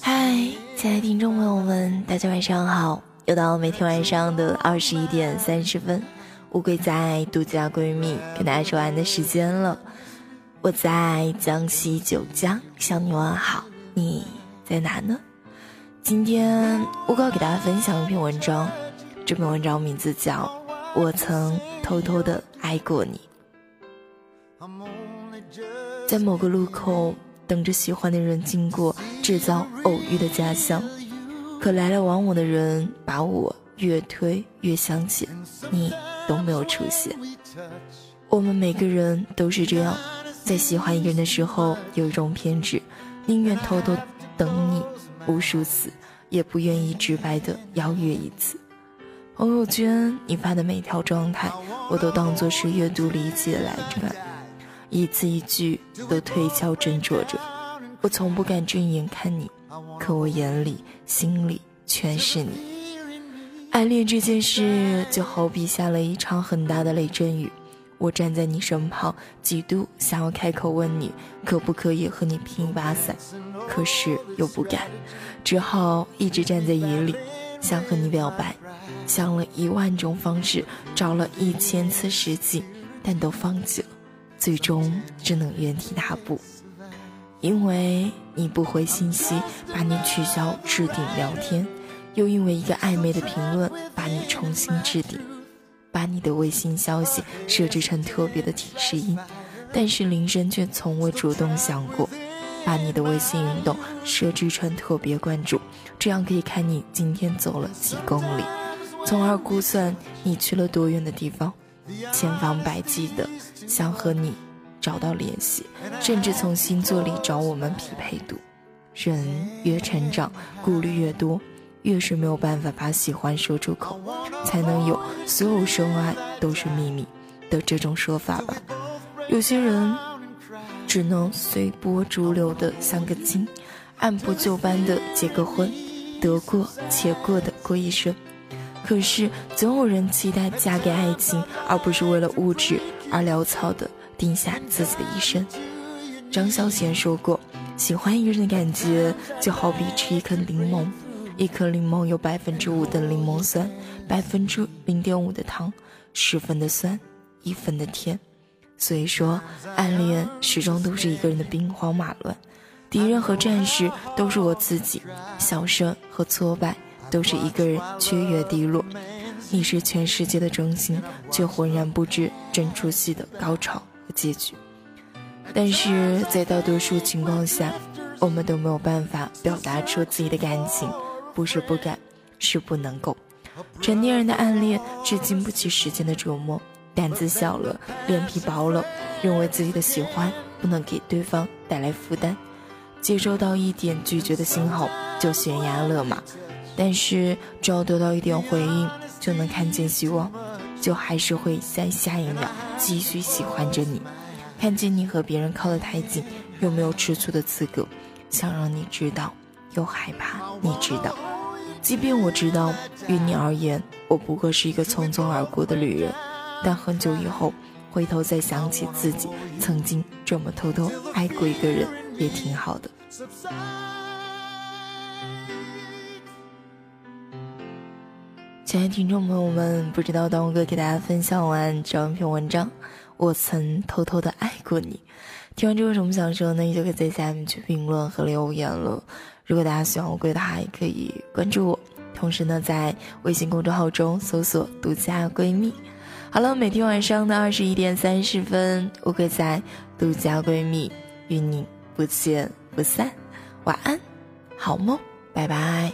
嗨，亲爱的听众朋友们，大家晚上好！又到每天晚上的二十一点三十分，乌龟在独家闺蜜跟大家说完的时间了。我在江西九江向你问好，你在哪呢？今天乌龟要给大家分享一篇文章，这篇文章名字叫《我曾偷偷的爱过你》。在某个路口等着喜欢的人经过，制造偶遇的假象，可来来往往的人把我越推越向前，你都没有出现。我们每个人都是这样。在喜欢一个人的时候，有一种偏执，宁愿偷偷等你无数次，也不愿意直白的邀约一次。朋友圈你发的每条状态，我都当作是阅读理解来看，一字一句都推敲斟酌着。我从不敢正眼看你，可我眼里心里全是你。暗恋这件事，就好比下了一场很大的雷阵雨。我站在你身旁，几度想要开口问你可不可以和你拼一把伞，可是又不敢，只好一直站在雨里，想和你表白，想了一万种方式，找了一千次时机，但都放弃了，最终只能原地踏步，因为你不回信息，把你取消置顶聊天，又因为一个暧昧的评论，把你重新置顶。把你的微信消息设置成特别的提示音，但是铃声却从未主动响过。把你的微信运动设置成特别关注，这样可以看你今天走了几公里，从而估算你去了多远的地方。千方百计的想和你找到联系，甚至从星座里找我们匹配度。人越成长，顾虑越多。越是没有办法把喜欢说出口，才能有所有深爱都是秘密的这种说法吧。有些人只能随波逐流的像个鲸，按部就班的结个婚，得过且过的过一生。可是总有人期待嫁给爱情，而不是为了物质而潦草的定下自己的一生。张小娴说过，喜欢一个人的感觉就好比吃一颗柠檬。一颗柠檬有百分之五的柠檬酸，百分之零点五的糖，十分的酸，一分的甜。所以说，暗恋始终都是一个人的兵荒马乱，敌人和战士都是我自己，小胜和挫败都是一个人雀跃低落。你是全世界的中心，却浑然不知整出戏的高潮和结局。但是在大多数情况下，我们都没有办法表达出自己的感情。不是不敢，是不能够。成年人的暗恋是经不起时间的折磨，胆子小了，脸皮薄了，认为自己的喜欢不能给对方带来负担，接收到一点拒绝的信号就悬崖勒马。但是只要得到一点回应，就能看见希望，就还是会在下一秒继续喜欢着你。看见你和别人靠得太近，又没有吃醋的资格，想让你知道。又害怕你知道，即便我知道，于你而言，我不过是一个匆匆而过的旅人。但很久以后，回头再想起自己曾经这么偷偷爱过一个人，也挺好的。亲爱的听众朋友们，不知道当我哥给大家分享完这样一篇文章，我曾偷偷的爱过你。听完之后有什么想说呢？你就可以在下面去评论和留言了。如果大家喜欢乌龟的话，也可以关注我。同时呢，在微信公众号中搜索“独家闺蜜”。好了，每天晚上的二十一点三十分，乌龟在独家闺蜜与你不见不散。晚安，好梦，拜拜。